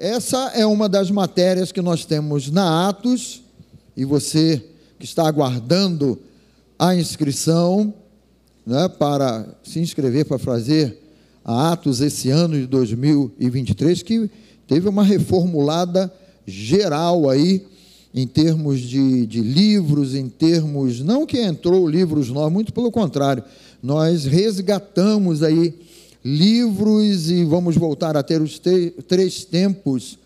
essa é uma das matérias que nós temos na Atos, e você que está aguardando a inscrição né, para se inscrever para fazer a Atos esse ano de 2023, que teve uma reformulada geral aí, em termos de, de livros, em termos. Não que entrou livros novos, muito pelo contrário, nós resgatamos aí livros e vamos voltar a ter os três tempos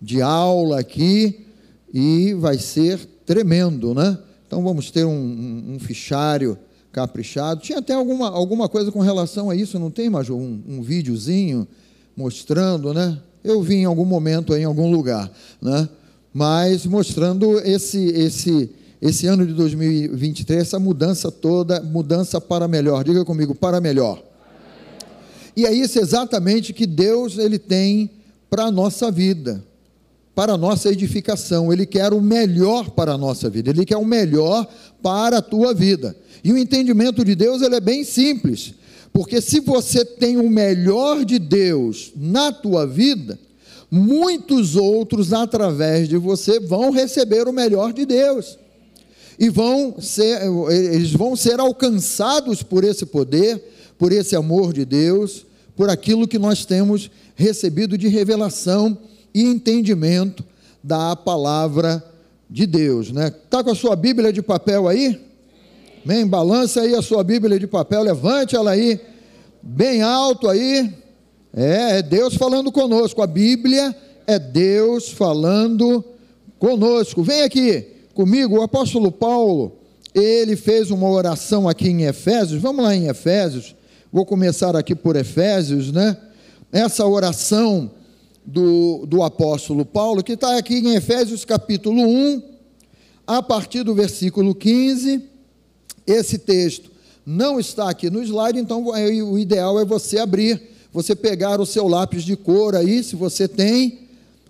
de aula aqui e vai ser tremendo, né? Então vamos ter um, um, um fichário caprichado. Tinha até alguma, alguma coisa com relação a isso, não tem, Major? Um, um videozinho mostrando, né? Eu vi em algum momento em algum lugar, né? Mas mostrando esse, esse, esse ano de 2023, essa mudança toda, mudança para melhor. Diga comigo, para melhor. E é isso exatamente que Deus ele tem para a nossa vida, para a nossa edificação. Ele quer o melhor para a nossa vida, ele quer o melhor para a tua vida. E o entendimento de Deus ele é bem simples, porque se você tem o melhor de Deus na tua vida, muitos outros através de você vão receber o melhor de Deus. E vão ser, eles vão ser alcançados por esse poder, por esse amor de Deus, por aquilo que nós temos recebido de revelação e entendimento da palavra de Deus, né? Tá com a sua Bíblia de papel aí? Bem, balança aí a sua Bíblia de papel, levante ela aí bem alto aí. É, é Deus falando conosco. A Bíblia é Deus falando conosco. Vem aqui comigo, o apóstolo Paulo, ele fez uma oração aqui em Efésios. Vamos lá em Efésios, Vou começar aqui por Efésios, né? Essa oração do, do apóstolo Paulo, que está aqui em Efésios capítulo 1, a partir do versículo 15. Esse texto não está aqui no slide, então o ideal é você abrir, você pegar o seu lápis de cor aí, se você tem,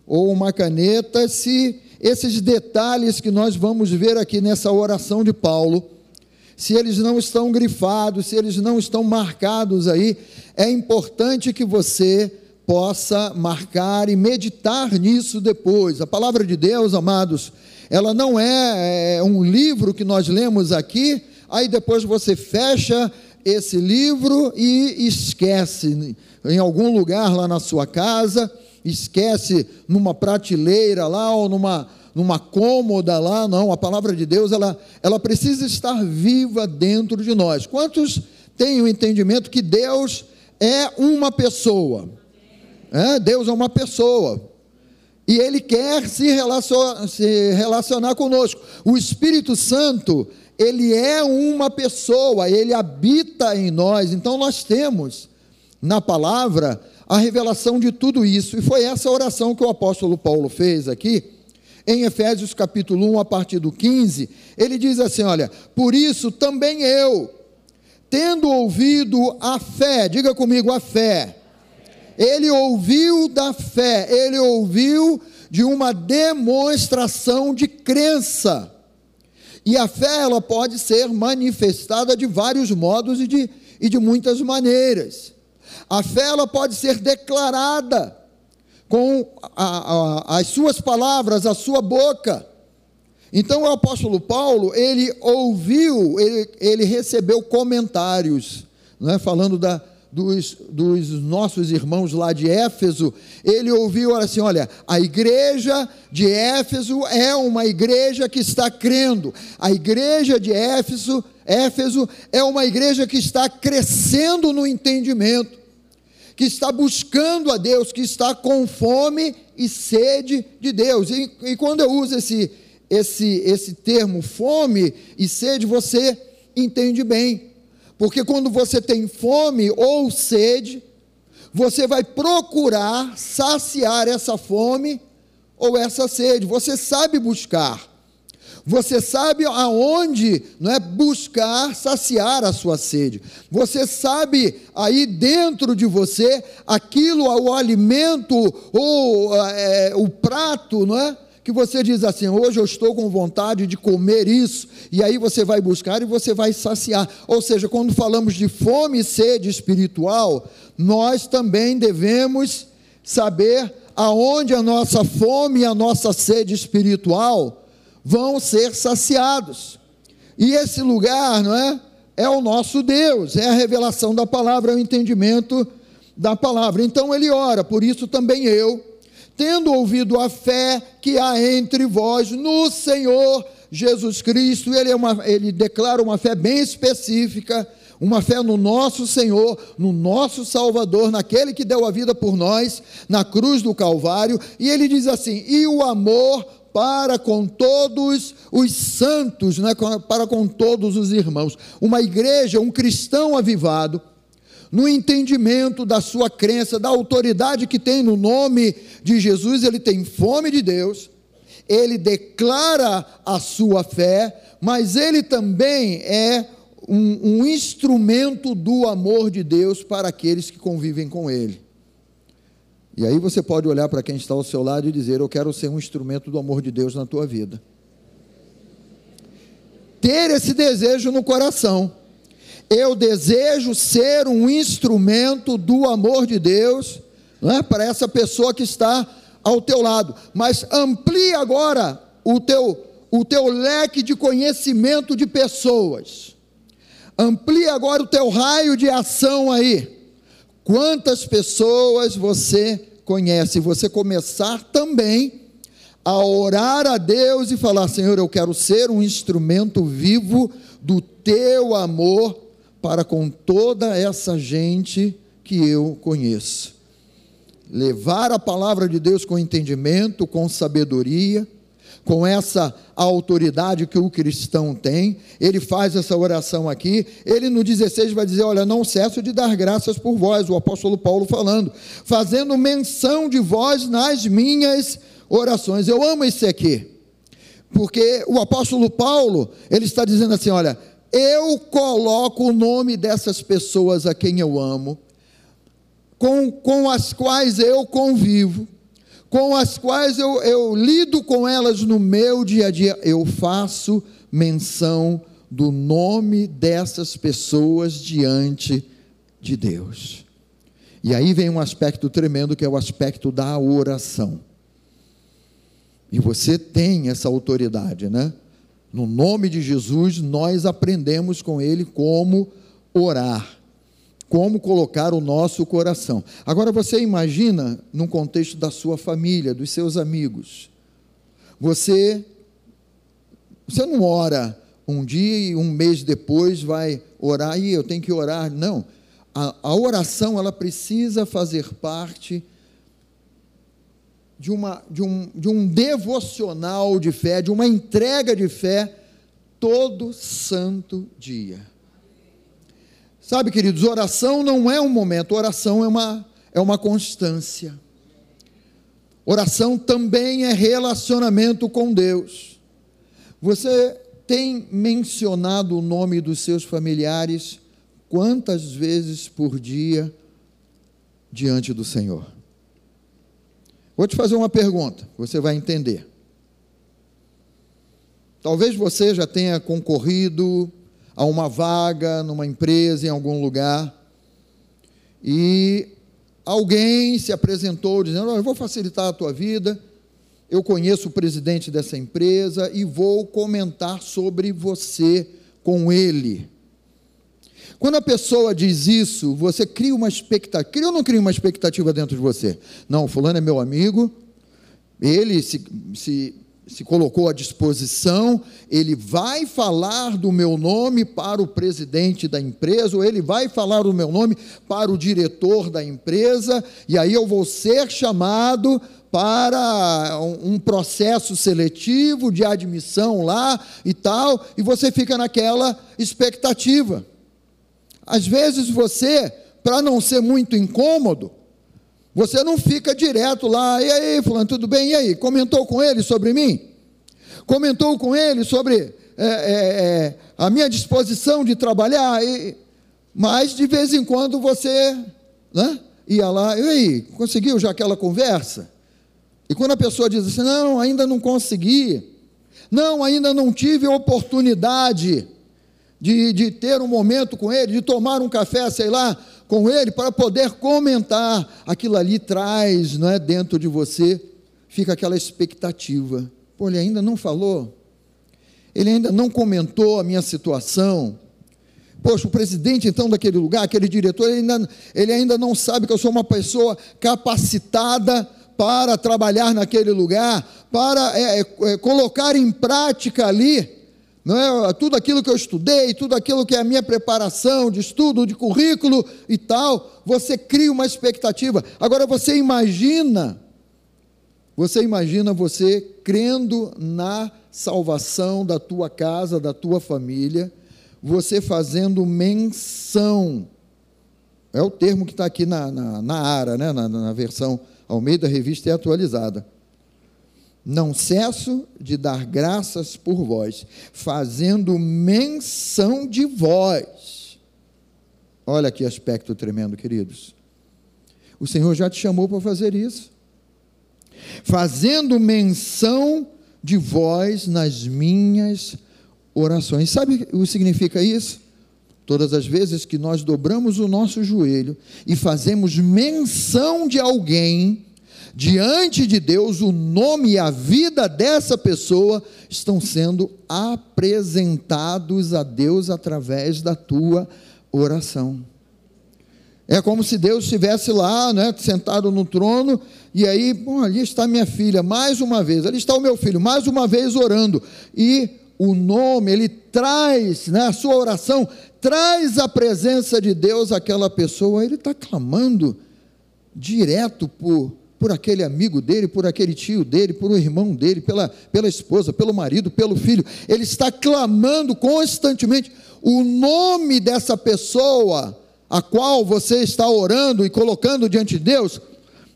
ou uma caneta, se esses detalhes que nós vamos ver aqui nessa oração de Paulo se eles não estão grifados, se eles não estão marcados aí, é importante que você possa marcar e meditar nisso depois. A palavra de Deus, amados, ela não é, é um livro que nós lemos aqui, aí depois você fecha esse livro e esquece em algum lugar lá na sua casa, esquece numa prateleira lá ou numa numa cômoda lá, não. A palavra de Deus, ela, ela precisa estar viva dentro de nós. Quantos têm o entendimento que Deus é uma pessoa? É, Deus é uma pessoa. E Ele quer se se relacionar conosco. O Espírito Santo, Ele é uma pessoa, Ele habita em nós. Então nós temos na palavra a revelação de tudo isso. E foi essa oração que o apóstolo Paulo fez aqui em Efésios capítulo 1, a partir do 15, ele diz assim: Olha, por isso também eu, tendo ouvido a fé, diga comigo a fé, ele ouviu da fé, ele ouviu de uma demonstração de crença. E a fé ela pode ser manifestada de vários modos e de, e de muitas maneiras. A fé ela pode ser declarada com a, a, as suas palavras, a sua boca. Então o apóstolo Paulo, ele ouviu, ele, ele recebeu comentários, não é? falando da, dos, dos, nossos irmãos lá de Éfeso, ele ouviu assim: olha, a igreja de Éfeso é uma igreja que está crendo, a igreja de Éfeso, Éfeso é uma igreja que está crescendo no entendimento que está buscando a Deus, que está com fome e sede de Deus. E, e quando eu uso esse, esse, esse termo fome e sede, você entende bem. Porque quando você tem fome ou sede, você vai procurar saciar essa fome ou essa sede. Você sabe buscar. Você sabe aonde não é buscar saciar a sua sede. Você sabe aí dentro de você aquilo, o alimento ou é, o prato, não é? Que você diz assim: hoje eu estou com vontade de comer isso, e aí você vai buscar e você vai saciar. Ou seja, quando falamos de fome e sede espiritual, nós também devemos saber aonde a nossa fome e a nossa sede espiritual vão ser saciados. E esse lugar, não é? É o nosso Deus, é a revelação da palavra, é o entendimento da palavra. Então ele ora, por isso também eu, tendo ouvido a fé que há entre vós no Senhor Jesus Cristo, ele, é uma, ele declara uma fé bem específica, uma fé no nosso Senhor, no nosso Salvador, naquele que deu a vida por nós, na cruz do Calvário, e ele diz assim: e o amor para com todos os santos, né, para com todos os irmãos. Uma igreja, um cristão avivado, no entendimento da sua crença, da autoridade que tem no nome de Jesus, ele tem fome de Deus, ele declara a sua fé, mas ele também é um, um instrumento do amor de Deus para aqueles que convivem com ele. E aí você pode olhar para quem está ao seu lado e dizer: Eu quero ser um instrumento do amor de Deus na tua vida. Ter esse desejo no coração. Eu desejo ser um instrumento do amor de Deus não é? para essa pessoa que está ao teu lado. Mas amplie agora o teu, o teu leque de conhecimento de pessoas. Amplie agora o teu raio de ação aí. Quantas pessoas você conhece? Você começar também a orar a Deus e falar: Senhor, eu quero ser um instrumento vivo do teu amor para com toda essa gente que eu conheço. Levar a palavra de Deus com entendimento, com sabedoria, com essa autoridade que o cristão tem, ele faz essa oração aqui. Ele no 16 vai dizer: Olha, não cesso de dar graças por vós, o apóstolo Paulo falando, fazendo menção de vós nas minhas orações. Eu amo isso aqui, porque o apóstolo Paulo, ele está dizendo assim: Olha, eu coloco o nome dessas pessoas a quem eu amo, com, com as quais eu convivo com as quais eu, eu lido com elas no meu dia a dia, eu faço menção do nome dessas pessoas diante de Deus. E aí vem um aspecto tremendo que é o aspecto da oração. E você tem essa autoridade, né? No nome de Jesus, nós aprendemos com ele como orar como colocar o nosso coração. Agora você imagina num contexto da sua família, dos seus amigos. Você você não ora um dia e um mês depois vai orar e eu tenho que orar. Não. A, a oração ela precisa fazer parte de, uma, de, um, de um devocional de fé, de uma entrega de fé todo santo dia. Sabe, queridos, oração não é um momento, oração é uma, é uma constância. Oração também é relacionamento com Deus. Você tem mencionado o nome dos seus familiares quantas vezes por dia diante do Senhor? Vou te fazer uma pergunta, você vai entender. Talvez você já tenha concorrido a uma vaga numa empresa, em algum lugar, e alguém se apresentou dizendo: Eu vou facilitar a tua vida, eu conheço o presidente dessa empresa e vou comentar sobre você com ele. Quando a pessoa diz isso, você cria uma expectativa. Cria ou não cria uma expectativa dentro de você? Não, fulano é meu amigo, ele se, se se colocou à disposição, ele vai falar do meu nome para o presidente da empresa, ou ele vai falar do meu nome para o diretor da empresa, e aí eu vou ser chamado para um processo seletivo de admissão lá e tal, e você fica naquela expectativa. Às vezes você, para não ser muito incômodo, você não fica direto lá, e aí, fulano, tudo bem? E aí? Comentou com ele sobre mim? Comentou com ele sobre é, é, é, a minha disposição de trabalhar? E, mas de vez em quando você né, ia lá, e aí, conseguiu já aquela conversa? E quando a pessoa diz assim, não, ainda não consegui, não, ainda não tive oportunidade de, de ter um momento com ele, de tomar um café, sei lá, com ele para poder comentar. Aquilo ali traz, não é, dentro de você, fica aquela expectativa. Pô, ele ainda não falou. Ele ainda não comentou a minha situação. Poxa, o presidente então daquele lugar, aquele diretor, ele ainda, ele ainda não sabe que eu sou uma pessoa capacitada para trabalhar naquele lugar, para é, é, colocar em prática ali não é? tudo aquilo que eu estudei, tudo aquilo que é a minha preparação de estudo, de currículo e tal, você cria uma expectativa. Agora você imagina, você imagina você crendo na salvação da tua casa, da tua família, você fazendo menção, é o termo que está aqui na, na, na ARA, né? na, na versão Almeida Revista e Atualizada não cesso de dar graças por vós, fazendo menção de vós. Olha que aspecto tremendo, queridos. O Senhor já te chamou para fazer isso. Fazendo menção de vós nas minhas orações. Sabe o que significa isso? Todas as vezes que nós dobramos o nosso joelho e fazemos menção de alguém, diante de Deus, o nome e a vida dessa pessoa estão sendo apresentados a Deus através da tua oração. É como se Deus estivesse lá, né, sentado no trono, e aí, bom, ali está minha filha, mais uma vez, ali está o meu filho, mais uma vez orando. E o nome, ele traz, né, a sua oração, traz a presença de Deus àquela pessoa, ele está clamando direto por por aquele amigo dele, por aquele tio dele, por um irmão dele, pela, pela esposa, pelo marido, pelo filho. Ele está clamando constantemente o nome dessa pessoa a qual você está orando e colocando diante de Deus.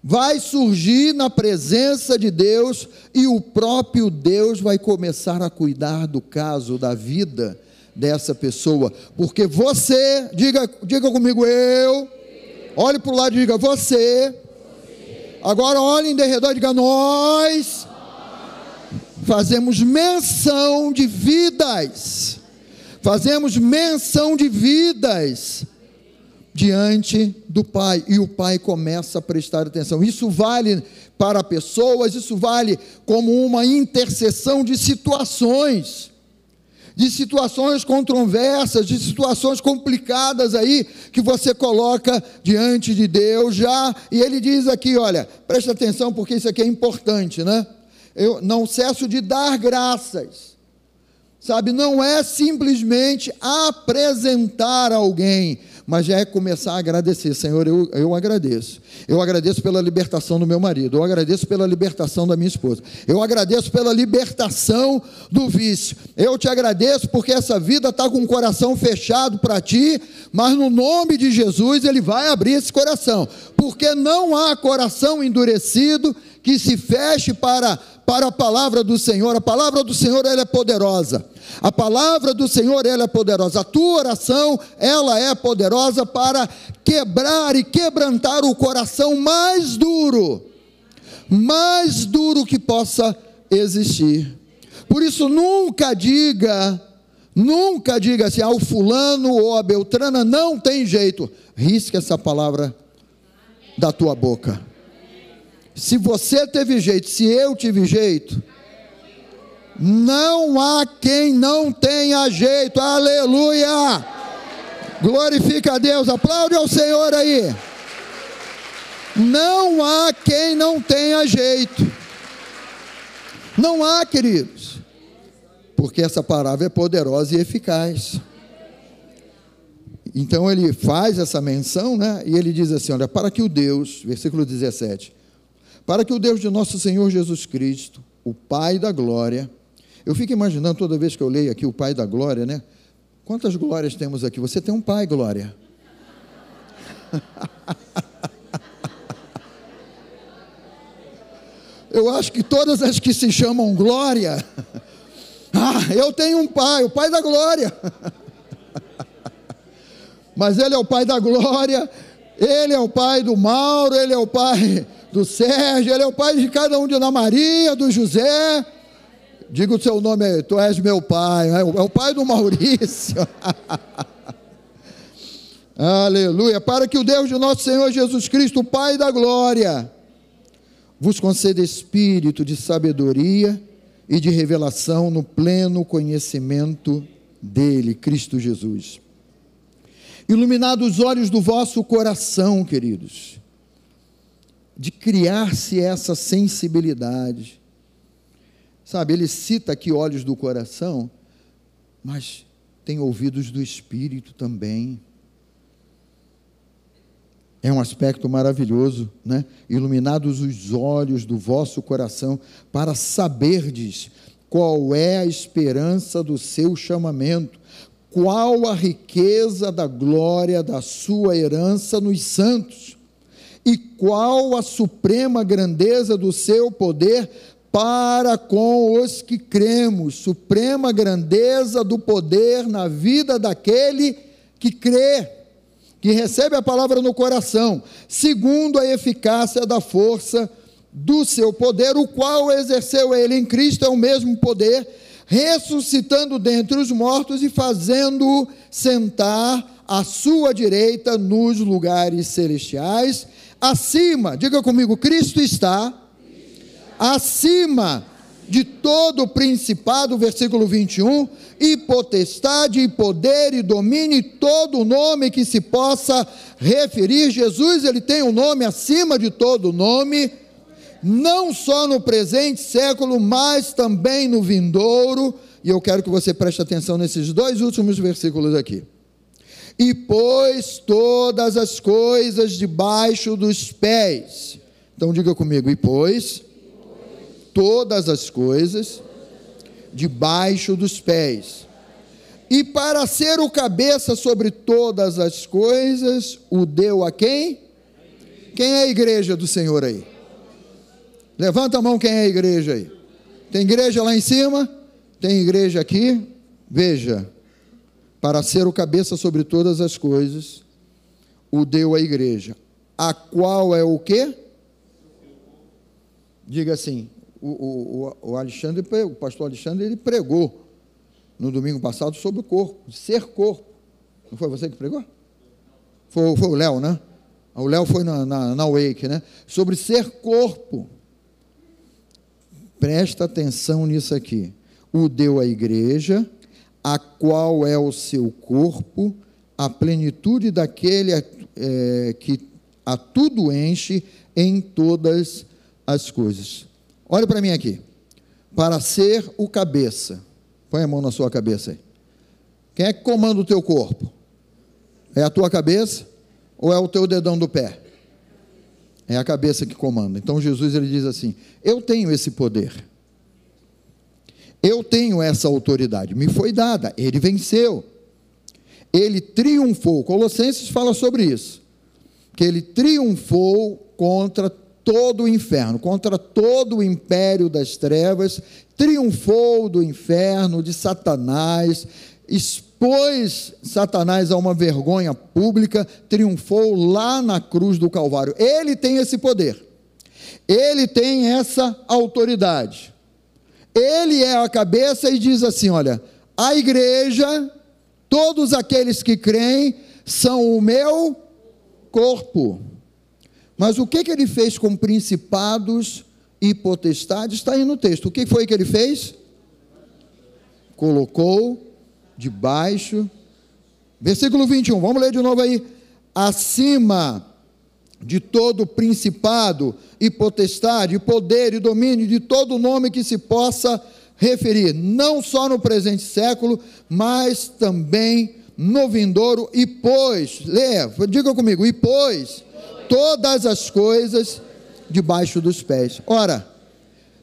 Vai surgir na presença de Deus e o próprio Deus vai começar a cuidar do caso, da vida dessa pessoa, porque você, diga, diga comigo, eu, olhe para o lado e diga, você Agora olhem de redor e digam: Nós fazemos menção de vidas, fazemos menção de vidas diante do Pai, e o Pai começa a prestar atenção. Isso vale para pessoas, isso vale como uma intercessão de situações de situações controversas, de situações complicadas aí que você coloca diante de Deus já, e ele diz aqui, olha, presta atenção porque isso aqui é importante, né? Eu não cesso de dar graças. Sabe, não é simplesmente apresentar alguém, mas já é começar a agradecer. Senhor, eu, eu agradeço. Eu agradeço pela libertação do meu marido, eu agradeço pela libertação da minha esposa, eu agradeço pela libertação do vício. Eu te agradeço porque essa vida está com o coração fechado para ti, mas no nome de Jesus ele vai abrir esse coração, porque não há coração endurecido que se feche para, para a palavra do Senhor. A palavra do Senhor ela é poderosa. A palavra do Senhor ela é poderosa. A tua oração ela é poderosa para quebrar e quebrantar o coração mais duro, mais duro que possa existir. Por isso nunca diga, nunca diga assim, ao ah, fulano ou a Beltrana não tem jeito. Risque essa palavra da tua boca. Se você teve jeito, se eu tive jeito, não há quem não tenha jeito, aleluia! Glorifica a Deus, aplaude ao Senhor aí. Não há quem não tenha jeito, não há, queridos, porque essa palavra é poderosa e eficaz. Então ele faz essa menção, né? E ele diz assim: olha, para que o Deus, versículo 17, para que o Deus de nosso Senhor Jesus Cristo, o Pai da glória, eu fico imaginando toda vez que eu leio aqui o Pai da glória, né? Quantas glórias temos aqui? Você tem um pai, glória. Eu acho que todas as que se chamam glória, ah, eu tenho um pai, o pai da glória. Mas ele é o pai da glória, ele é o pai do Mauro, ele é o pai do Sérgio, ele é o pai de cada um de Ana Maria, do José. Diga o seu nome, tu és meu pai, é o pai do Maurício. Aleluia. Para que o Deus de nosso Senhor Jesus Cristo, o Pai da glória, vos conceda espírito de sabedoria e de revelação no pleno conhecimento dele, Cristo Jesus. Iluminados os olhos do vosso coração, queridos, de criar-se essa sensibilidade. Sabe, ele cita aqui olhos do coração, mas tem ouvidos do espírito também. É um aspecto maravilhoso, né? Iluminados os olhos do vosso coração, para saberdes qual é a esperança do seu chamamento, qual a riqueza da glória da sua herança nos santos, e qual a suprema grandeza do seu poder para com os que cremos, suprema grandeza do poder na vida daquele que crê que recebe a palavra no coração, segundo a eficácia da força do seu poder, o qual exerceu ele em Cristo, é o mesmo poder, ressuscitando dentre os mortos e fazendo-o sentar à sua direita nos lugares celestiais, acima, diga comigo, Cristo está acima de todo principado, versículo 21, e potestade, e poder, e domínio, e todo nome que se possa referir. Jesus, ele tem um nome acima de todo nome, não só no presente século, mas também no vindouro. E eu quero que você preste atenção nesses dois últimos versículos aqui. E pôs todas as coisas debaixo dos pés. Então diga comigo, e pôs todas as coisas debaixo dos pés. E para ser o cabeça sobre todas as coisas, o deu a quem? Quem é a igreja do Senhor aí? Levanta a mão quem é a igreja aí. Tem igreja lá em cima? Tem igreja aqui? Veja, para ser o cabeça sobre todas as coisas, o deu a igreja, a qual é o quê? Diga assim, o, o, o Alexandre, o pastor Alexandre, ele pregou no domingo passado sobre o corpo, ser corpo. Não foi você que pregou? Foi, foi o Léo, né? O Léo foi na, na, na Wake, né? Sobre ser corpo. Presta atenção nisso aqui. O deu à igreja, a qual é o seu corpo, a plenitude daquele é, que a tudo enche em todas as coisas. Olha para mim aqui. Para ser o cabeça. Põe a mão na sua cabeça aí. Quem é que comanda o teu corpo? É a tua cabeça ou é o teu dedão do pé? É a cabeça que comanda. Então Jesus ele diz assim: Eu tenho esse poder. Eu tenho essa autoridade. Me foi dada. Ele venceu. Ele triunfou. Colossenses fala sobre isso. Que ele triunfou contra todo o inferno, contra todo o império das trevas, triunfou do inferno, de Satanás, expôs Satanás a uma vergonha pública, triunfou lá na cruz do Calvário. Ele tem esse poder, ele tem essa autoridade. Ele é a cabeça e diz assim: olha, a igreja, todos aqueles que creem, são o meu corpo. Mas o que, que ele fez com principados e potestades? Está aí no texto. O que foi que ele fez? Colocou debaixo. Versículo 21, vamos ler de novo aí. Acima de todo principado e potestade, poder e domínio, de todo nome que se possa referir, não só no presente século, mas também no vindouro, e pois, leia, diga comigo, e pois todas as coisas debaixo dos pés. Ora,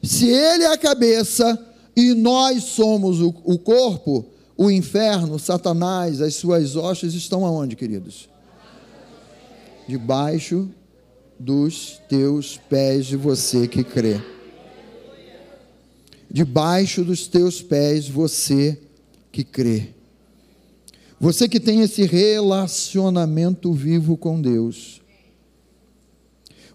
se ele é a cabeça e nós somos o, o corpo, o inferno, Satanás, as suas hostes estão aonde, queridos? Debaixo dos teus pés de você que crê. Debaixo dos teus pés, você que crê. Você que tem esse relacionamento vivo com Deus.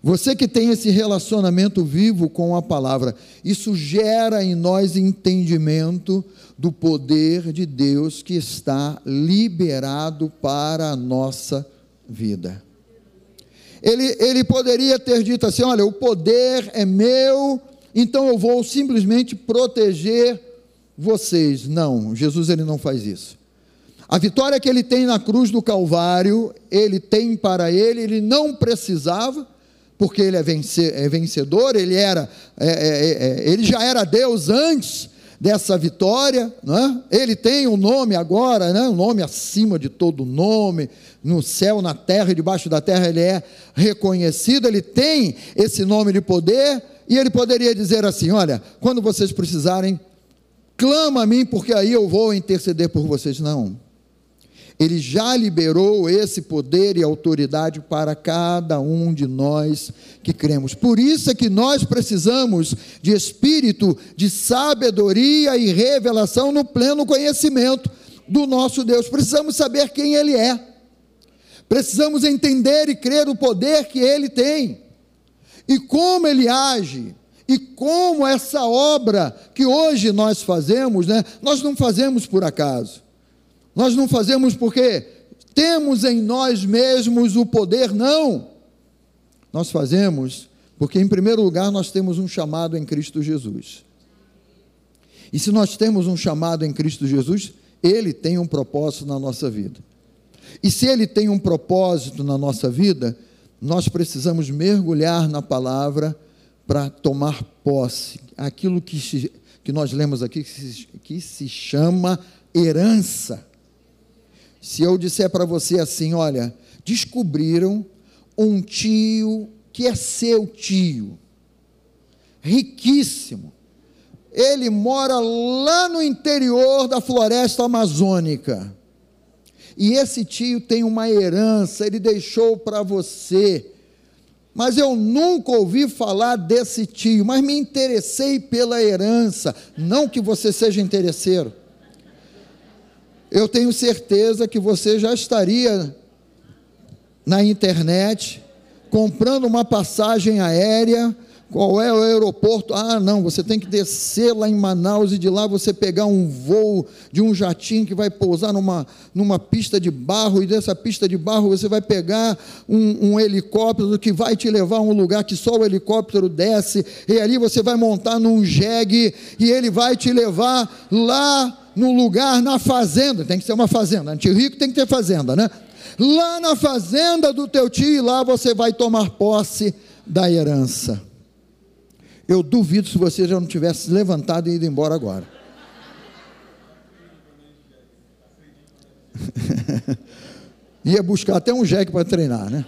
Você que tem esse relacionamento vivo com a palavra, isso gera em nós entendimento do poder de Deus que está liberado para a nossa vida. Ele, ele poderia ter dito assim: olha, o poder é meu, então eu vou simplesmente proteger vocês. Não, Jesus ele não faz isso. A vitória que ele tem na cruz do Calvário, ele tem para ele, ele não precisava, porque ele é, é vencedor, ele era, é, é, é, ele já era Deus antes dessa vitória, né? ele tem um nome agora, né? um nome acima de todo nome, no céu, na terra e debaixo da terra ele é reconhecido, ele tem esse nome de poder, e ele poderia dizer assim: olha, quando vocês precisarem, clama a mim, porque aí eu vou interceder por vocês. Não. Ele já liberou esse poder e autoridade para cada um de nós que cremos. Por isso é que nós precisamos de espírito de sabedoria e revelação no pleno conhecimento do nosso Deus. Precisamos saber quem Ele é. Precisamos entender e crer o poder que Ele tem e como Ele age. E como essa obra que hoje nós fazemos, né, nós não fazemos por acaso. Nós não fazemos porque temos em nós mesmos o poder, não. Nós fazemos porque, em primeiro lugar, nós temos um chamado em Cristo Jesus. E se nós temos um chamado em Cristo Jesus, Ele tem um propósito na nossa vida. E se Ele tem um propósito na nossa vida, nós precisamos mergulhar na palavra para tomar posse. Aquilo que, que nós lemos aqui, que se, que se chama herança. Se eu disser para você assim, olha, descobriram um tio que é seu tio, riquíssimo. Ele mora lá no interior da floresta amazônica. E esse tio tem uma herança, ele deixou para você. Mas eu nunca ouvi falar desse tio, mas me interessei pela herança. Não que você seja interesseiro eu tenho certeza que você já estaria na internet comprando uma passagem aérea. Qual é o aeroporto? Ah, não, você tem que descer lá em Manaus e de lá você pegar um voo de um jatinho que vai pousar numa, numa pista de barro, e dessa pista de barro você vai pegar um, um helicóptero que vai te levar a um lugar que só o helicóptero desce, e ali você vai montar num jegue e ele vai te levar lá no lugar, na fazenda, tem que ser uma fazenda, antigo rico tem que ter fazenda, né? Lá na fazenda do teu tio, e lá você vai tomar posse da herança. Eu duvido se você já não tivesse levantado e ido embora agora. Ia buscar até um jegue para treinar, né?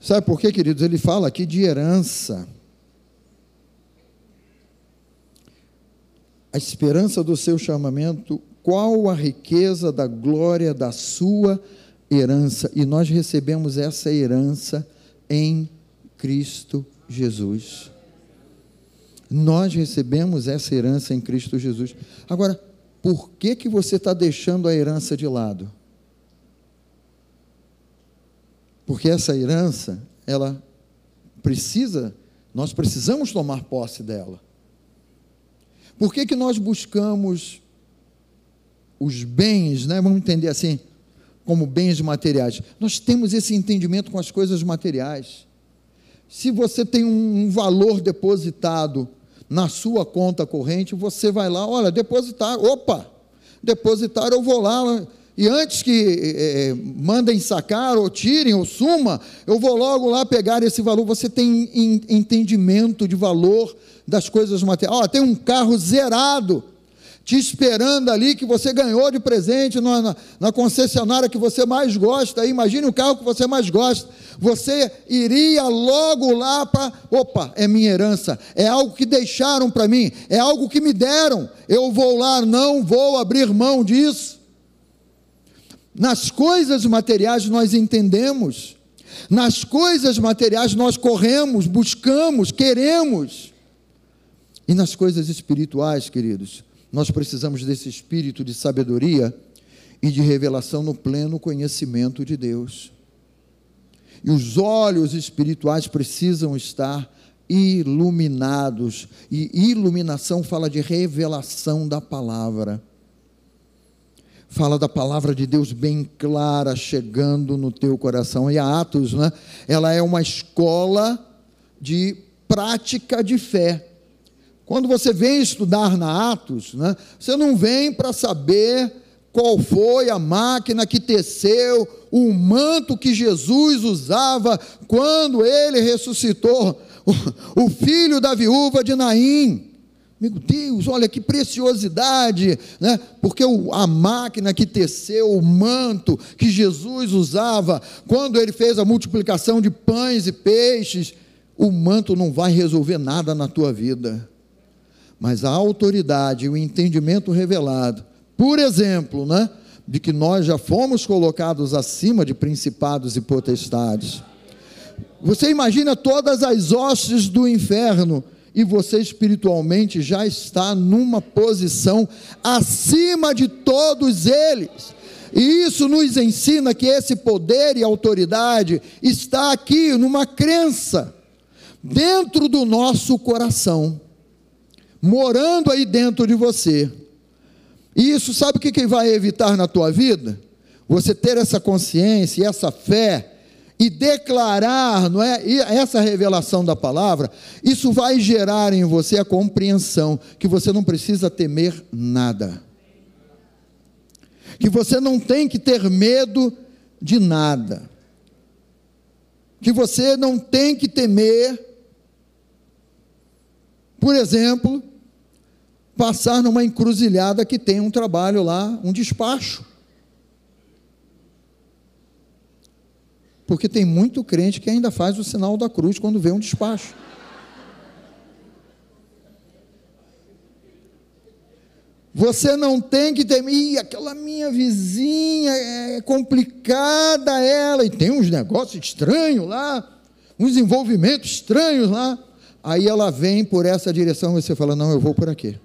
Sabe por quê, queridos? Ele fala aqui de herança. a esperança do seu chamamento, qual a riqueza da glória da sua herança. E nós recebemos essa herança em Cristo Jesus. Nós recebemos essa herança em Cristo Jesus. Agora, por que, que você está deixando a herança de lado? Porque essa herança, ela precisa, nós precisamos tomar posse dela. Por que, que nós buscamos os bens, né? vamos entender assim, como bens materiais? Nós temos esse entendimento com as coisas materiais. Se você tem um valor depositado na sua conta corrente, você vai lá, olha, depositar, opa, depositar, eu vou lá, e antes que é, mandem sacar, ou tirem, ou suma, eu vou logo lá pegar esse valor. Você tem entendimento de valor das coisas materiais. Ó, tem um carro zerado te esperando ali que você ganhou de presente na, na, na, concessionária que você mais gosta. Imagine o carro que você mais gosta. Você iria logo lá para. Opa, é minha herança. É algo que deixaram para mim. É algo que me deram. Eu vou lá, não vou abrir mão disso. Nas coisas materiais nós entendemos. Nas coisas materiais nós corremos, buscamos, queremos. E nas coisas espirituais, queridos, nós precisamos desse espírito de sabedoria e de revelação no pleno conhecimento de Deus. E os olhos espirituais precisam estar iluminados. E iluminação fala de revelação da palavra. Fala da palavra de Deus bem clara chegando no teu coração. E a Atos, né? Ela é uma escola de prática de fé. Quando você vem estudar na Atos, né, você não vem para saber qual foi a máquina que teceu o manto que Jesus usava quando ele ressuscitou o, filho da viúva de Naim. Meu Deus, olha que preciosidade, né? Porque o, a máquina que teceu o manto que Jesus usava quando ele fez a multiplicação de pães e peixes, o manto não vai resolver nada na tua vida. Mas a autoridade e o entendimento revelado, por exemplo, né, de que nós já fomos colocados acima de principados e potestades você imagina todas as hostes do inferno e você espiritualmente já está numa posição acima de todos eles. E isso nos ensina que esse poder e autoridade está aqui numa crença dentro do nosso coração, morando aí dentro de você. E isso sabe o que vai evitar na tua vida? Você ter essa consciência essa fé e declarar, não é? E essa revelação da palavra, isso vai gerar em você a compreensão que você não precisa temer nada. Que você não tem que ter medo de nada. Que você não tem que temer, por exemplo, passar numa encruzilhada que tem um trabalho lá, um despacho. Porque tem muito crente que ainda faz o sinal da cruz quando vê um despacho. Você não tem que temer, aquela minha vizinha é complicada ela, e tem uns negócios estranhos lá, uns envolvimentos estranhos lá. Aí ela vem por essa direção e você fala: Não, eu vou por aqui.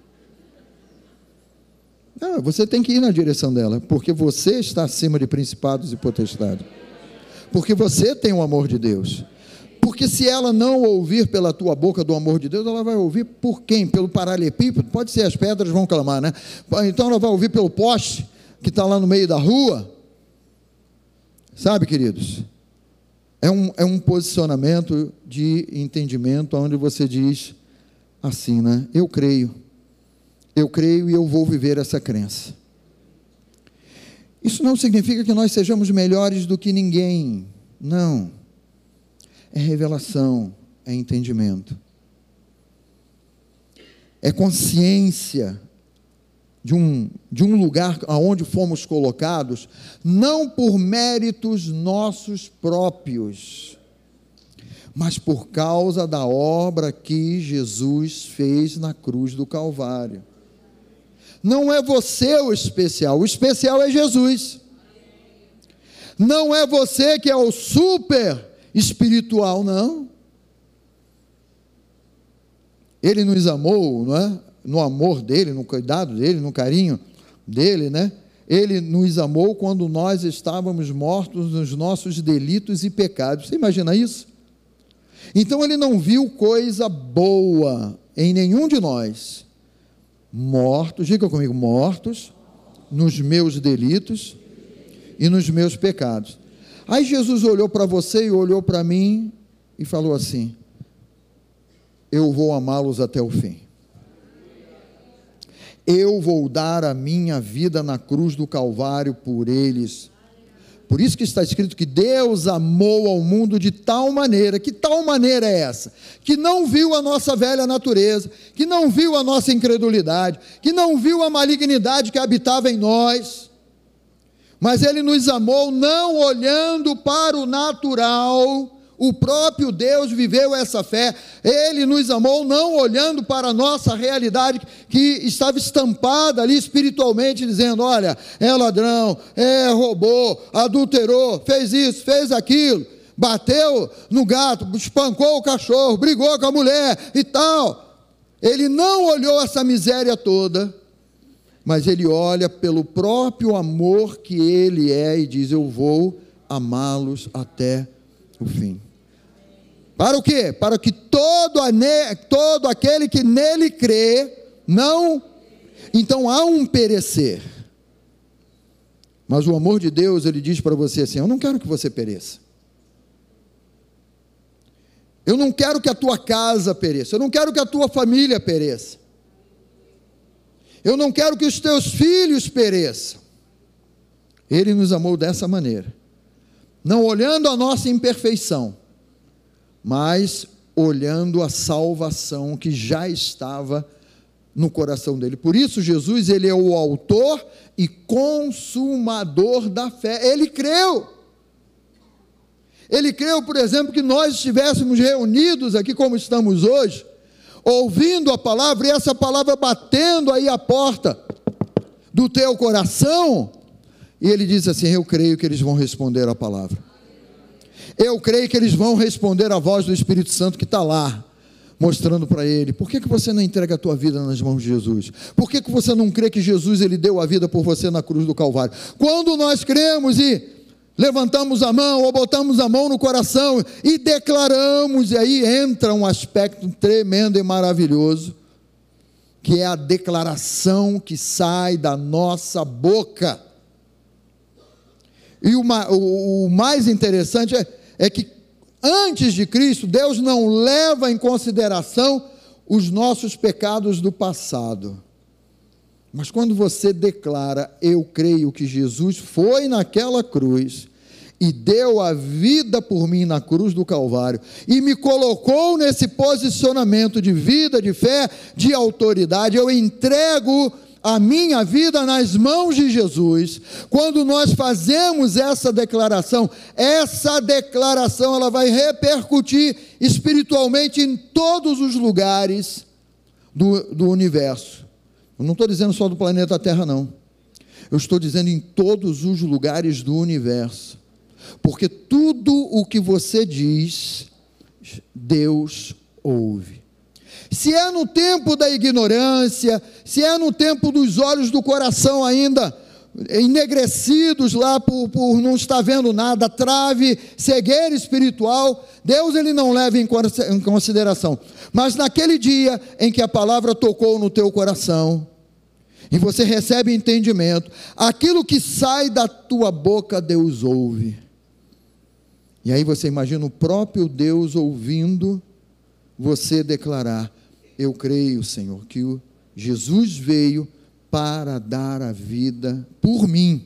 Não, você tem que ir na direção dela, porque você está acima de principados e potestades porque você tem o amor de Deus. Porque se ela não ouvir pela tua boca do amor de Deus, ela vai ouvir por quem? Pelo paralelepípedo? Pode ser, as pedras vão clamar, né? Então ela vai ouvir pelo poste que está lá no meio da rua. Sabe, queridos? É um, é um posicionamento de entendimento onde você diz assim, né? Eu creio. Eu creio e eu vou viver essa crença. Isso não significa que nós sejamos melhores do que ninguém. Não. É revelação, é entendimento. É consciência de um, de um lugar aonde fomos colocados, não por méritos nossos próprios, mas por causa da obra que Jesus fez na cruz do Calvário. Não é você o especial, o especial é Jesus. Não é você que é o super espiritual, não. Ele nos amou, não é? No amor dele, no cuidado dele, no carinho dele, né? Ele nos amou quando nós estávamos mortos nos nossos delitos e pecados. Você imagina isso? Então ele não viu coisa boa em nenhum de nós mortos, diga comigo, mortos nos meus delitos e nos meus pecados. Aí Jesus olhou para você e olhou para mim e falou assim: Eu vou amá-los até o fim. Eu vou dar a minha vida na cruz do Calvário por eles. Por isso que está escrito que Deus amou ao mundo de tal maneira, que tal maneira é essa? Que não viu a nossa velha natureza, que não viu a nossa incredulidade, que não viu a malignidade que habitava em nós, mas Ele nos amou não olhando para o natural, o próprio Deus viveu essa fé, Ele nos amou não olhando para a nossa realidade que estava estampada ali espiritualmente, dizendo: olha, é ladrão, é roubou, adulterou, fez isso, fez aquilo, bateu no gato, espancou o cachorro, brigou com a mulher e tal. Ele não olhou essa miséria toda, mas ele olha pelo próprio amor que ele é e diz: Eu vou amá-los até o fim. Para o quê? Para que todo, todo aquele que nele crê não. Então há um perecer. Mas o amor de Deus, ele diz para você assim: Eu não quero que você pereça. Eu não quero que a tua casa pereça. Eu não quero que a tua família pereça. Eu não quero que os teus filhos pereçam. Ele nos amou dessa maneira. Não olhando a nossa imperfeição, mas olhando a salvação que já estava no coração dele. Por isso Jesus, ele é o autor e consumador da fé. Ele creu. Ele creu, por exemplo, que nós estivéssemos reunidos aqui como estamos hoje, ouvindo a palavra e essa palavra batendo aí a porta do teu coração, e ele diz assim: Eu creio que eles vão responder a palavra. Eu creio que eles vão responder a voz do Espírito Santo que está lá, mostrando para ele. Por que, que você não entrega a tua vida nas mãos de Jesus? Por que, que você não crê que Jesus ele deu a vida por você na cruz do Calvário? Quando nós cremos e levantamos a mão ou botamos a mão no coração e declaramos, e aí entra um aspecto tremendo e maravilhoso, que é a declaração que sai da nossa boca. E o, o mais interessante é, é que antes de Cristo, Deus não leva em consideração os nossos pecados do passado. Mas quando você declara, eu creio que Jesus foi naquela cruz e deu a vida por mim na cruz do Calvário e me colocou nesse posicionamento de vida, de fé, de autoridade, eu entrego a minha vida nas mãos de Jesus, quando nós fazemos essa declaração, essa declaração ela vai repercutir espiritualmente em todos os lugares do, do universo. Eu não estou dizendo só do planeta Terra, não. Eu estou dizendo em todos os lugares do universo. Porque tudo o que você diz, Deus ouve. Se é no tempo da ignorância, se é no tempo dos olhos do coração ainda enegrecidos lá por, por não estar vendo nada, trave, cegueira espiritual, Deus ele não leva em consideração. Mas naquele dia em que a palavra tocou no teu coração, e você recebe entendimento, aquilo que sai da tua boca, Deus ouve. E aí você imagina o próprio Deus ouvindo você declarar: Eu creio, Senhor, que o Jesus veio para dar a vida por mim,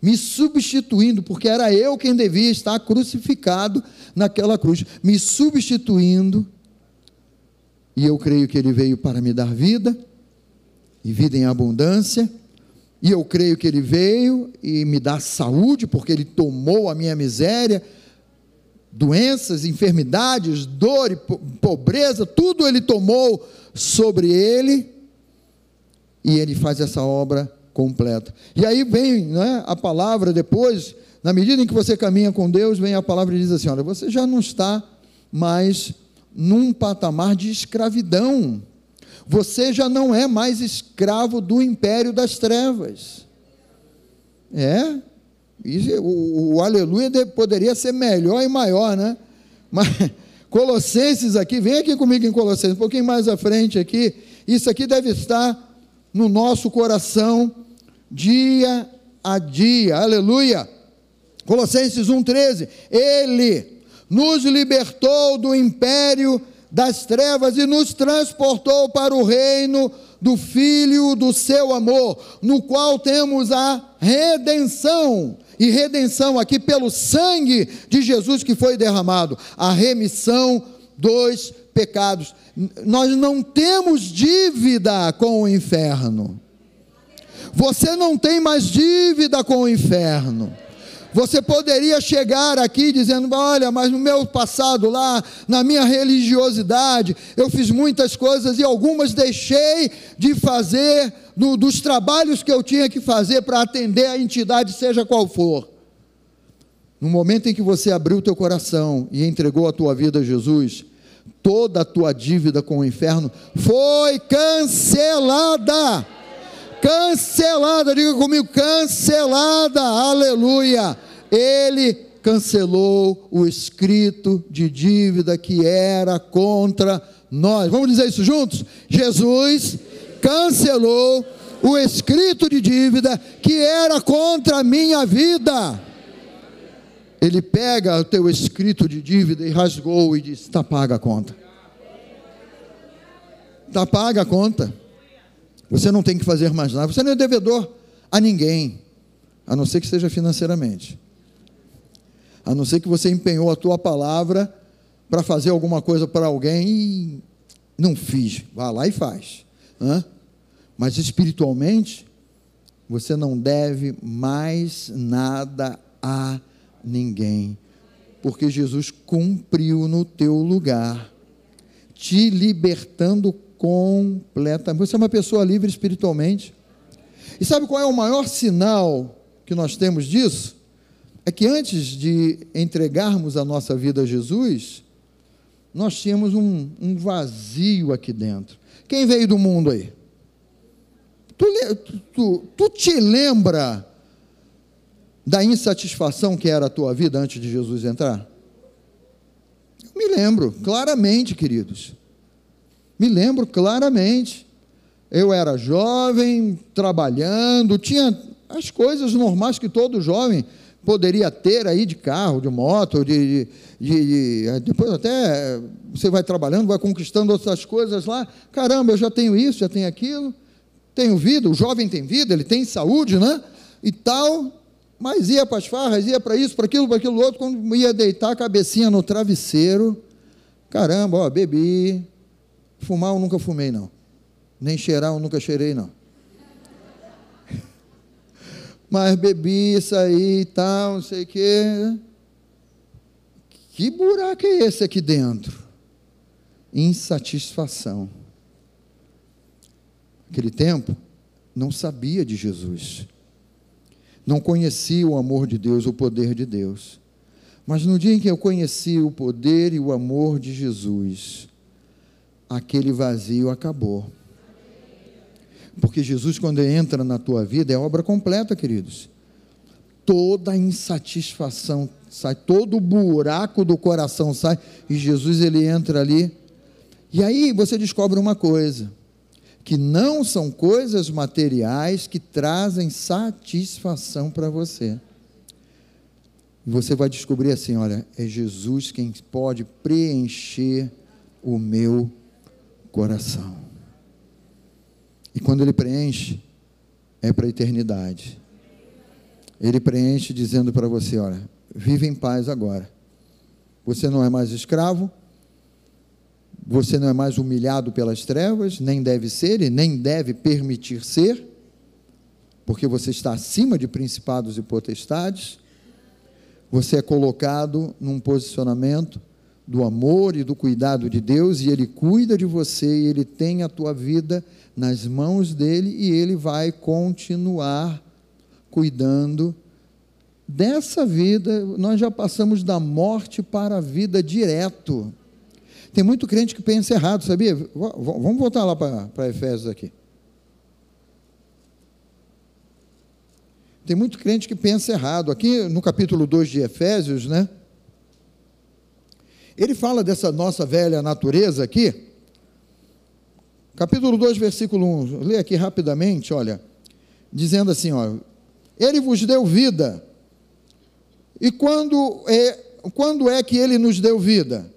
me substituindo, porque era eu quem devia estar crucificado naquela cruz, me substituindo, e eu creio que Ele veio para me dar vida, e vida em abundância, e eu creio que Ele veio e me dá saúde, porque Ele tomou a minha miséria, doenças, enfermidades, dor e pobreza, tudo Ele tomou sobre Ele, e ele faz essa obra completa. E aí vem né, a palavra depois, na medida em que você caminha com Deus, vem a palavra e diz assim: olha, você já não está mais num patamar de escravidão. Você já não é mais escravo do império das trevas. É, isso, o, o aleluia poderia ser melhor e maior, né? Mas Colossenses aqui, vem aqui comigo em Colossenses, um pouquinho mais à frente aqui. Isso aqui deve estar no nosso coração dia a dia. Aleluia. Colossenses 1:13. Ele nos libertou do império das trevas e nos transportou para o reino do filho do seu amor, no qual temos a redenção. E redenção aqui pelo sangue de Jesus que foi derramado, a remissão dos pecados. Nós não temos dívida com o inferno. Você não tem mais dívida com o inferno. Você poderia chegar aqui dizendo: Olha, mas no meu passado lá, na minha religiosidade, eu fiz muitas coisas e algumas deixei de fazer no, dos trabalhos que eu tinha que fazer para atender a entidade, seja qual for. No momento em que você abriu o teu coração e entregou a tua vida a Jesus, toda a tua dívida com o inferno foi cancelada. Cancelada, diga comigo, cancelada, aleluia. Ele cancelou o escrito de dívida que era contra nós. Vamos dizer isso juntos? Jesus cancelou o escrito de dívida que era contra a minha vida. Ele pega o teu escrito de dívida e rasgou e diz: está paga a conta. Está paga a conta. Você não tem que fazer mais nada. Você não é devedor a ninguém, a não ser que seja financeiramente. A não ser que você empenhou a tua palavra para fazer alguma coisa para alguém e não fiz. Vá lá e faz. Hã? Mas espiritualmente, você não deve mais nada a ninguém, porque Jesus cumpriu no teu lugar, te libertando completamente. Você é uma pessoa livre espiritualmente. E sabe qual é o maior sinal que nós temos disso? É que antes de entregarmos a nossa vida a Jesus, nós tínhamos um, um vazio aqui dentro. Quem veio do mundo aí? Tu, tu, tu te lembra da insatisfação que era a tua vida antes de Jesus entrar? Eu me lembro, claramente, queridos. Me lembro claramente. Eu era jovem, trabalhando, tinha as coisas normais que todo jovem poderia ter aí de carro, de moto, de, de, de, depois até você vai trabalhando, vai conquistando outras coisas lá. Caramba, eu já tenho isso, já tenho aquilo tenho vida, o jovem tem vida, ele tem saúde, né? E tal, mas ia para as farras, ia para isso, para aquilo, para aquilo outro, quando ia deitar a cabecinha no travesseiro, caramba, ó, bebi, fumar eu nunca fumei, não. Nem cheirar eu nunca cheirei, não. Mas bebi, saí e tal, não sei o quê. Que buraco é esse aqui dentro? Insatisfação aquele tempo, não sabia de Jesus, não conhecia o amor de Deus, o poder de Deus. Mas no dia em que eu conheci o poder e o amor de Jesus, aquele vazio acabou. Porque Jesus, quando entra na tua vida, é obra completa, queridos. Toda a insatisfação sai, todo o buraco do coração sai, e Jesus ele entra ali. E aí você descobre uma coisa: que não são coisas materiais que trazem satisfação para você. Você vai descobrir assim: olha, é Jesus quem pode preencher o meu coração. E quando ele preenche, é para a eternidade. Ele preenche dizendo para você: olha, vive em paz agora. Você não é mais escravo, você não é mais humilhado pelas trevas, nem deve ser e nem deve permitir ser, porque você está acima de principados e potestades. Você é colocado num posicionamento do amor e do cuidado de Deus, e Ele cuida de você, e Ele tem a tua vida nas mãos dele, e Ele vai continuar cuidando dessa vida. Nós já passamos da morte para a vida direto. Tem muito crente que pensa errado, sabia? Vamos voltar lá para Efésios aqui. Tem muito crente que pensa errado. Aqui no capítulo 2 de Efésios, né? Ele fala dessa nossa velha natureza aqui. Capítulo 2, versículo 1. Lê aqui rapidamente, olha. Dizendo assim, ó. Ele vos deu vida. E quando é, quando é que ele nos deu vida?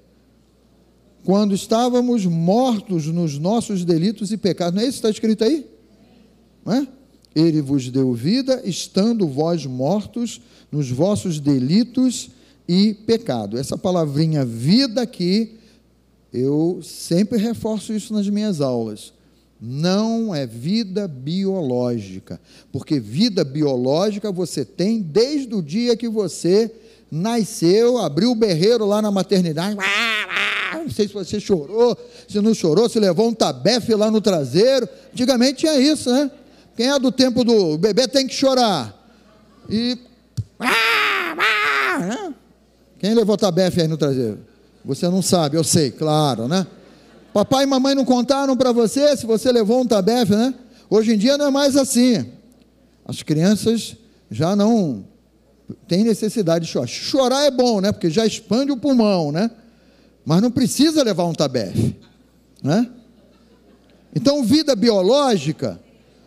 quando estávamos mortos nos nossos delitos e pecados. Não é isso que está escrito aí? Não é? Ele vos deu vida, estando vós mortos nos vossos delitos e pecado. Essa palavrinha vida aqui, eu sempre reforço isso nas minhas aulas. Não é vida biológica, porque vida biológica você tem desde o dia que você nasceu, abriu o berreiro lá na maternidade não sei se você chorou, se não chorou, se levou um tabefe lá no traseiro. Antigamente tinha isso, né? Quem é do tempo do bebê tem que chorar. E. Né? Quem levou tabefe aí no traseiro? Você não sabe, eu sei, claro, né? Papai e mamãe não contaram para você se você levou um tabefe, né? Hoje em dia não é mais assim. As crianças já não tem necessidade de chorar. Chorar é bom, né? Porque já expande o pulmão, né? Mas não precisa levar um tabefe, né? Então, vida biológica,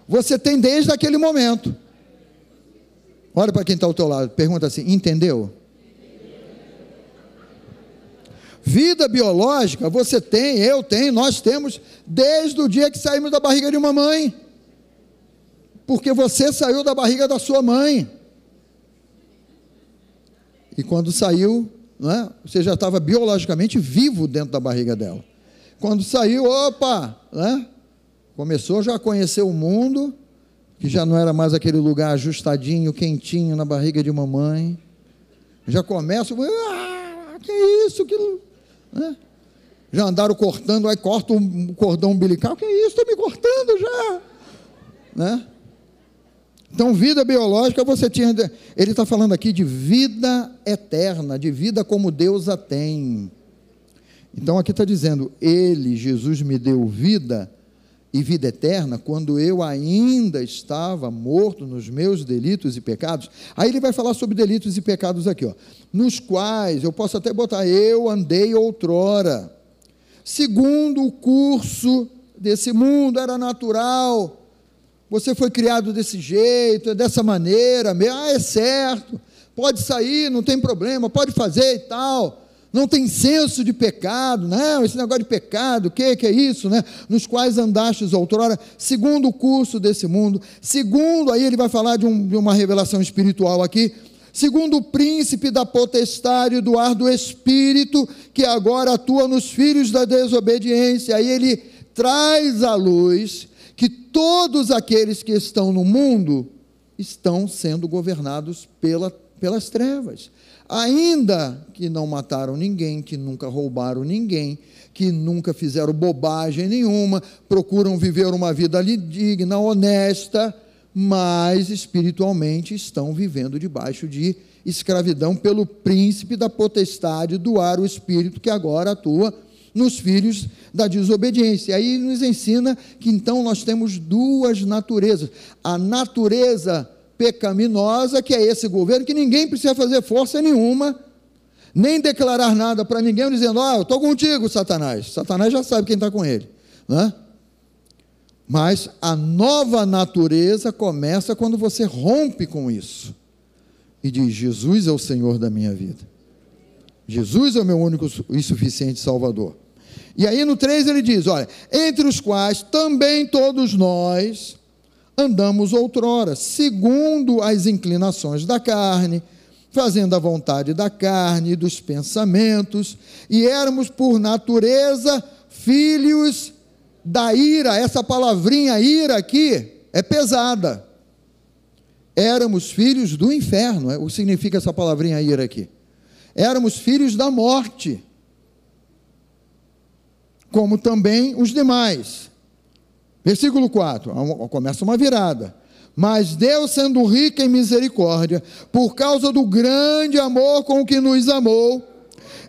você tem desde aquele momento. Olha para quem está ao teu lado, pergunta assim: entendeu? Vida biológica você tem, eu tenho, nós temos, desde o dia que saímos da barriga de uma mãe. Porque você saiu da barriga da sua mãe. E quando saiu, não é? você já estava biologicamente vivo dentro da barriga dela. Quando saiu, opa, né? começou já a conhecer o mundo, que já não era mais aquele lugar ajustadinho, quentinho na barriga de mamãe. Já começa, ah, que isso, que né? Já andaram cortando, aí corta o cordão umbilical. Que isso? Estou me cortando já. Né? Então, vida biológica, você tinha. Ele está falando aqui de vida eterna, de vida como Deus a tem. Então, aqui está dizendo: Ele, Jesus, me deu vida e vida eterna quando eu ainda estava morto nos meus delitos e pecados. Aí ele vai falar sobre delitos e pecados aqui, ó, nos quais eu posso até botar eu andei outrora, segundo o curso desse mundo era natural. Você foi criado desse jeito, dessa maneira, ah, é certo, pode sair, não tem problema, pode fazer e tal não tem senso de pecado, não, esse negócio de pecado, o que, que é isso, né? Nos quais andastes outrora, segundo o curso desse mundo, segundo, aí ele vai falar de, um, de uma revelação espiritual aqui, segundo o príncipe da potestade do ar do Espírito, que agora atua nos filhos da desobediência, aí ele traz à luz que todos aqueles que estão no mundo estão sendo governados pela, pelas trevas ainda que não mataram ninguém, que nunca roubaram ninguém, que nunca fizeram bobagem nenhuma, procuram viver uma vida digna, honesta, mas espiritualmente estão vivendo debaixo de escravidão pelo príncipe da potestade do ar, o espírito que agora atua nos filhos da desobediência. Aí nos ensina que então nós temos duas naturezas: a natureza pecaminosa que é esse governo, que ninguém precisa fazer força nenhuma, nem declarar nada para ninguém, dizendo: Ah, eu estou contigo, Satanás. Satanás já sabe quem está com ele. Né? Mas a nova natureza começa quando você rompe com isso e diz: Jesus é o Senhor da minha vida. Jesus é o meu único e suficiente Salvador. E aí no 3 ele diz: Olha, entre os quais também todos nós andamos outrora, segundo as inclinações da carne, fazendo a vontade da carne e dos pensamentos, e éramos por natureza filhos da ira. Essa palavrinha ira aqui é pesada. Éramos filhos do inferno, é o que significa essa palavrinha ira aqui. Éramos filhos da morte, como também os demais. Versículo 4, começa uma virada. Mas Deus, sendo rico em misericórdia, por causa do grande amor com que nos amou,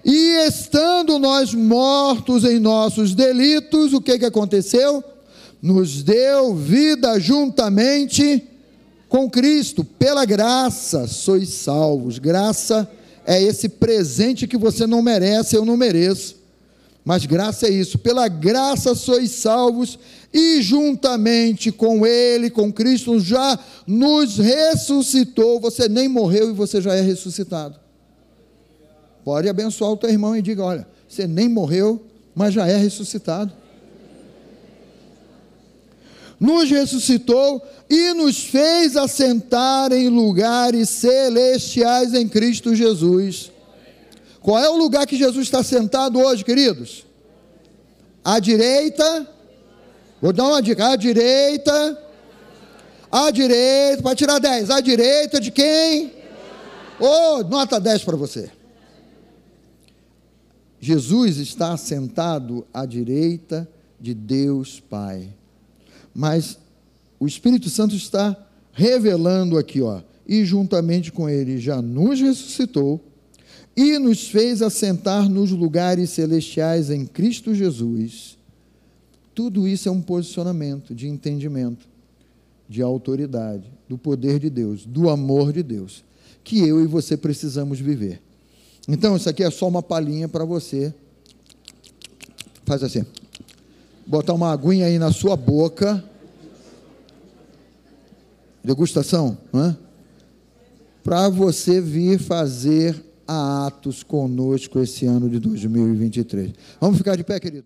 e estando nós mortos em nossos delitos, o que, que aconteceu? Nos deu vida juntamente com Cristo, pela graça sois salvos. Graça é esse presente que você não merece, eu não mereço. Mas graça é isso, pela graça sois salvos e juntamente com Ele, com Cristo, já nos ressuscitou. Você nem morreu e você já é ressuscitado. Pode abençoar o teu irmão e diga: olha, você nem morreu, mas já é ressuscitado. Nos ressuscitou e nos fez assentar em lugares celestiais em Cristo Jesus. Qual é o lugar que Jesus está sentado hoje, queridos? À direita Vou dar uma dica. À direita. À direita, para tirar 10. À direita de quem? Oh, nota 10 para você. Jesus está sentado à direita de Deus Pai. Mas o Espírito Santo está revelando aqui, ó, e juntamente com ele já nos ressuscitou e nos fez assentar nos lugares celestiais em Cristo Jesus tudo isso é um posicionamento de entendimento, de autoridade, do poder de Deus, do amor de Deus, que eu e você precisamos viver. Então, isso aqui é só uma palhinha para você. Faz assim. Botar uma aguinha aí na sua boca. Degustação, não é? Para você vir fazer atos conosco esse ano de 2023. Vamos ficar de pé, querido?